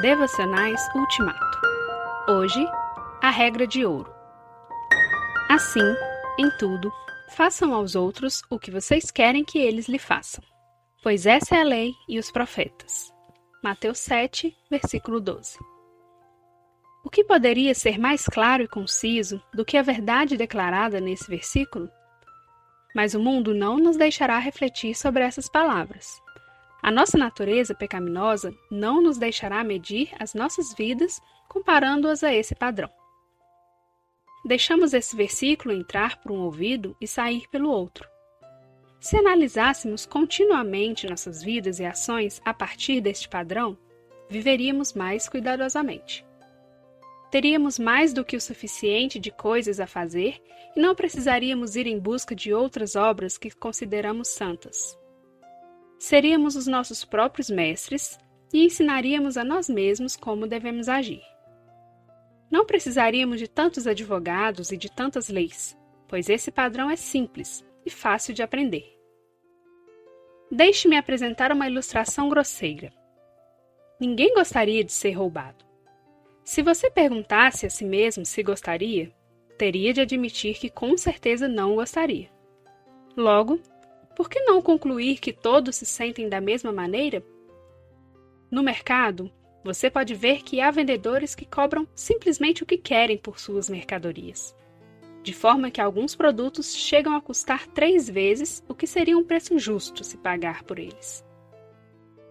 Devocionais Ultimato. Hoje, a regra de ouro. Assim, em tudo, façam aos outros o que vocês querem que eles lhe façam, pois essa é a lei e os profetas. Mateus 7, versículo 12. O que poderia ser mais claro e conciso do que a verdade declarada nesse versículo? Mas o mundo não nos deixará refletir sobre essas palavras. A nossa natureza pecaminosa não nos deixará medir as nossas vidas comparando-as a esse padrão. Deixamos esse versículo entrar por um ouvido e sair pelo outro. Se analisássemos continuamente nossas vidas e ações a partir deste padrão, viveríamos mais cuidadosamente. Teríamos mais do que o suficiente de coisas a fazer e não precisaríamos ir em busca de outras obras que consideramos santas. Seríamos os nossos próprios mestres e ensinaríamos a nós mesmos como devemos agir. Não precisaríamos de tantos advogados e de tantas leis, pois esse padrão é simples e fácil de aprender. Deixe-me apresentar uma ilustração grosseira. Ninguém gostaria de ser roubado. Se você perguntasse a si mesmo se gostaria, teria de admitir que com certeza não gostaria. Logo, por que não concluir que todos se sentem da mesma maneira? No mercado, você pode ver que há vendedores que cobram simplesmente o que querem por suas mercadorias, de forma que alguns produtos chegam a custar três vezes o que seria um preço justo se pagar por eles.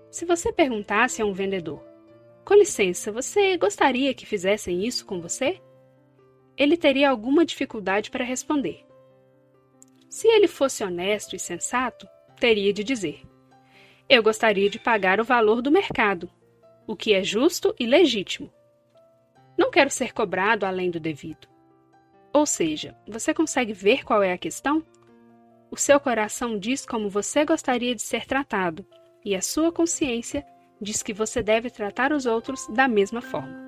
Se você perguntasse a um vendedor: Com licença, você gostaria que fizessem isso com você? Ele teria alguma dificuldade para responder. Se ele fosse honesto e sensato, teria de dizer: Eu gostaria de pagar o valor do mercado, o que é justo e legítimo. Não quero ser cobrado além do devido. Ou seja, você consegue ver qual é a questão? O seu coração diz como você gostaria de ser tratado, e a sua consciência diz que você deve tratar os outros da mesma forma.